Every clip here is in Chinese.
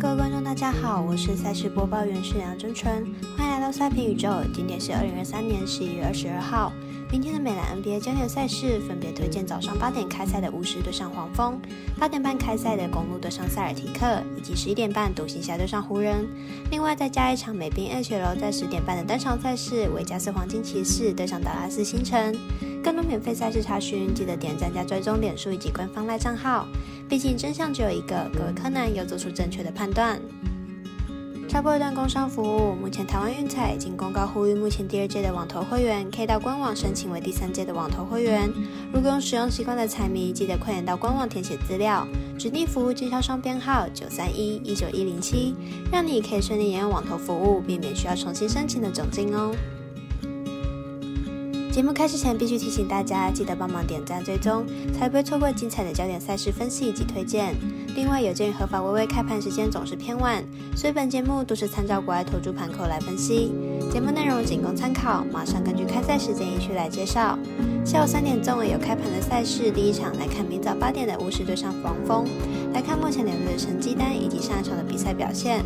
各位观众，大家好，我是赛事播报员是梁真纯，欢迎来到赛评宇宙。今天是二零二三年十一月二十二号。明天的美兰 NBA 焦点赛事分别推荐早上八点开赛的巫师对上黄蜂，八点半开赛的公路对上塞尔提克，以及十一点半独行侠对上湖人。另外再加一场美兵 H L 在十点半的单场赛事，维加斯黄金骑士对上达拉斯星辰。更多免费赛事查询，记得点赞加追踪脸书以及官方赖账号。毕竟真相只有一个，各位柯南要做出正确的判断。插播一段工商服务，目前台湾运彩已经公告呼吁，目前第二届的网投会员可以到官网申请为第三届的网投会员。如果有使用习惯的彩迷，记得快点到官网填写资料，指定服务经销商编号九三一一九一零七，让你可以顺利沿用网投服务，避免需要重新申请的窘境哦。节目开始前，必须提醒大家，记得帮忙点赞、追踪，才不会错过精彩的焦点赛事分析以及推荐。另外，有鉴于合法微微开盘时间总是偏晚，所以本节目都是参照国外投注盘口来分析。节目内容仅供参考，马上根据开赛时间依序来介绍。下午三点钟有开盘的赛事，第一场来看明早八点的巫师对上黄蜂，来看目前两队的成绩单以及上一场的比赛表现。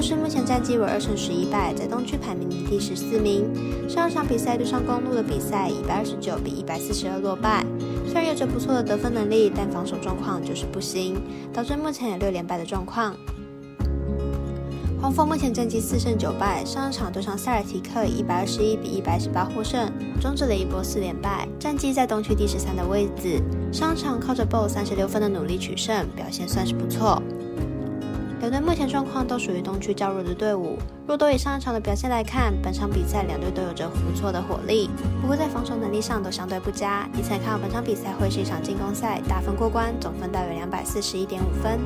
巫师目前战绩为二胜十一败，在东区排名第十四名。上一场比赛对上公路的比赛，一百二十九比一百四十二落败。虽然有着不错的得分能力，但防守状况就是不行，导致目前有六连败的状况。黄蜂目前战绩四胜九败，上一场对上塞尔提克，一百二十一比一百十八获胜，终止了一波四连败，战绩在东区第十三的位置。上场靠着 BO 三十六分的努力取胜，表现算是不错。两队目前状况都属于东区较弱的队伍。若都以上一场的表现来看，本场比赛两队都有着不错的火力，不过在防守能力上都相对不佳。以此看本场比赛会是一场进攻赛，打分过关，总分大约两百四十一点五分。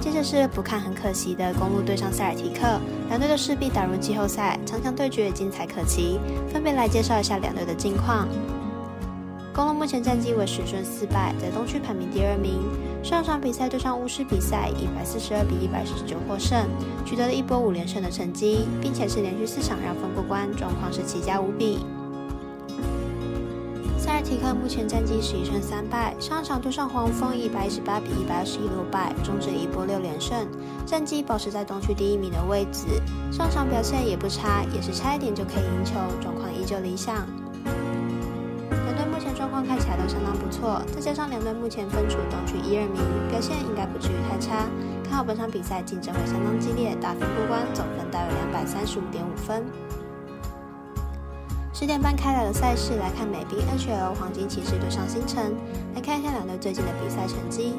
接着是不看很可惜的公路对上塞尔提克，两队都势必打入季后赛，强强对决，精彩可期。分别来介绍一下两队的近况。公路目前战绩为十胜四败，在东区排名第二名。上场比赛对上巫师比赛，一百四十二比一百四十九获胜，取得了一波五连胜的成绩，并且是连续四场让分过关，状况是奇佳无比。塞尔提克目前战绩十一胜三败，上场对上黄蜂，一百一十八比一百二十一落败，终止一波六连胜，战绩保持在东区第一名的位置。上场表现也不差，也是差一点就可以赢球，状况依旧理想。状况看起来都相当不错，再加上两队目前分处东区一二名，表现应该不至于太差。看好本场比赛竞争会相当激烈，打分过关，总分大约两百三十五点五分。十点半开打的赛事来看美兵 HL 黄金骑士对上星辰，来看一下两队最近的比赛成绩。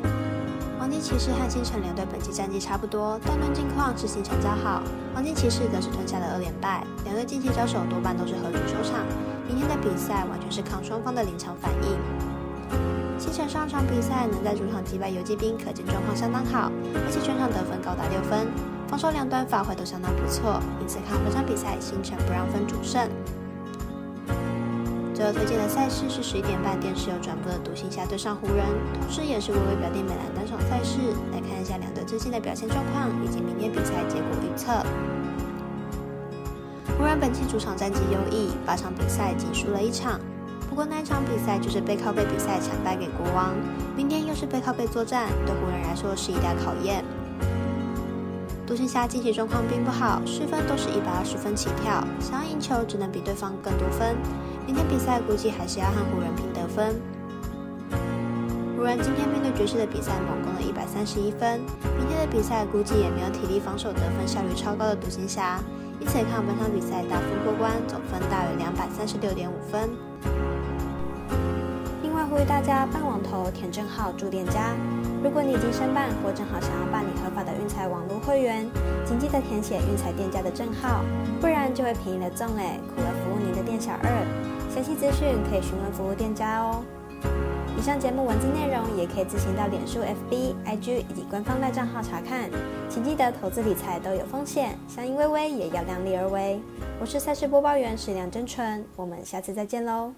黄金骑士和星辰两队本季战绩差不多，但论近况是星辰较好，黄金骑士则是吞下了二连败。两队近期交手多半都是和主收场，明天的比赛完全是看双方的临场反应。星辰上场比赛能在主场击败游击兵，可见状况相当好，而且全场得分高达六分，防守两端发挥都相当不错，因此看本场比赛星辰不让分主胜。最后推荐的赛事是十一点半电视有转播的独行侠对上湖人，同时也是微微表弟美兰单场赛事。来看一下两队最近的表现状况以及明天比赛结果预测。湖人本期主场战绩优异，八场比赛仅输了一场，不过那一场比赛就是背靠背比赛惨败给国王。明天又是背靠背作战，对湖人来说是一大考验。独行侠近期状况并不好，失分都是一百二十分起跳，想要赢球只能比对方更多分。明天比赛估计还是要和湖人拼得分。湖人今天面对爵士的比赛猛攻了一百三十一分，明天的比赛估计也没有体力防守得分效率超高的独行侠，因此看本场比赛大分过关，总分大约两百三十六点五分。呼吁大家办网投填证号注店家。如果你已经申办或正好想要办理合法的运彩网络会员，请记得填写运彩店家的证号，不然就会便宜了中嘞，苦了服务您的店小二。详细资讯可以询问服务店家哦。以上节目文字内容也可以自行到脸书、FB、IG 以及官方赖账号查看。请记得投资理财都有风险，相依微微也要量力而为。我是赛事播报员史梁真纯，我们下次再见喽。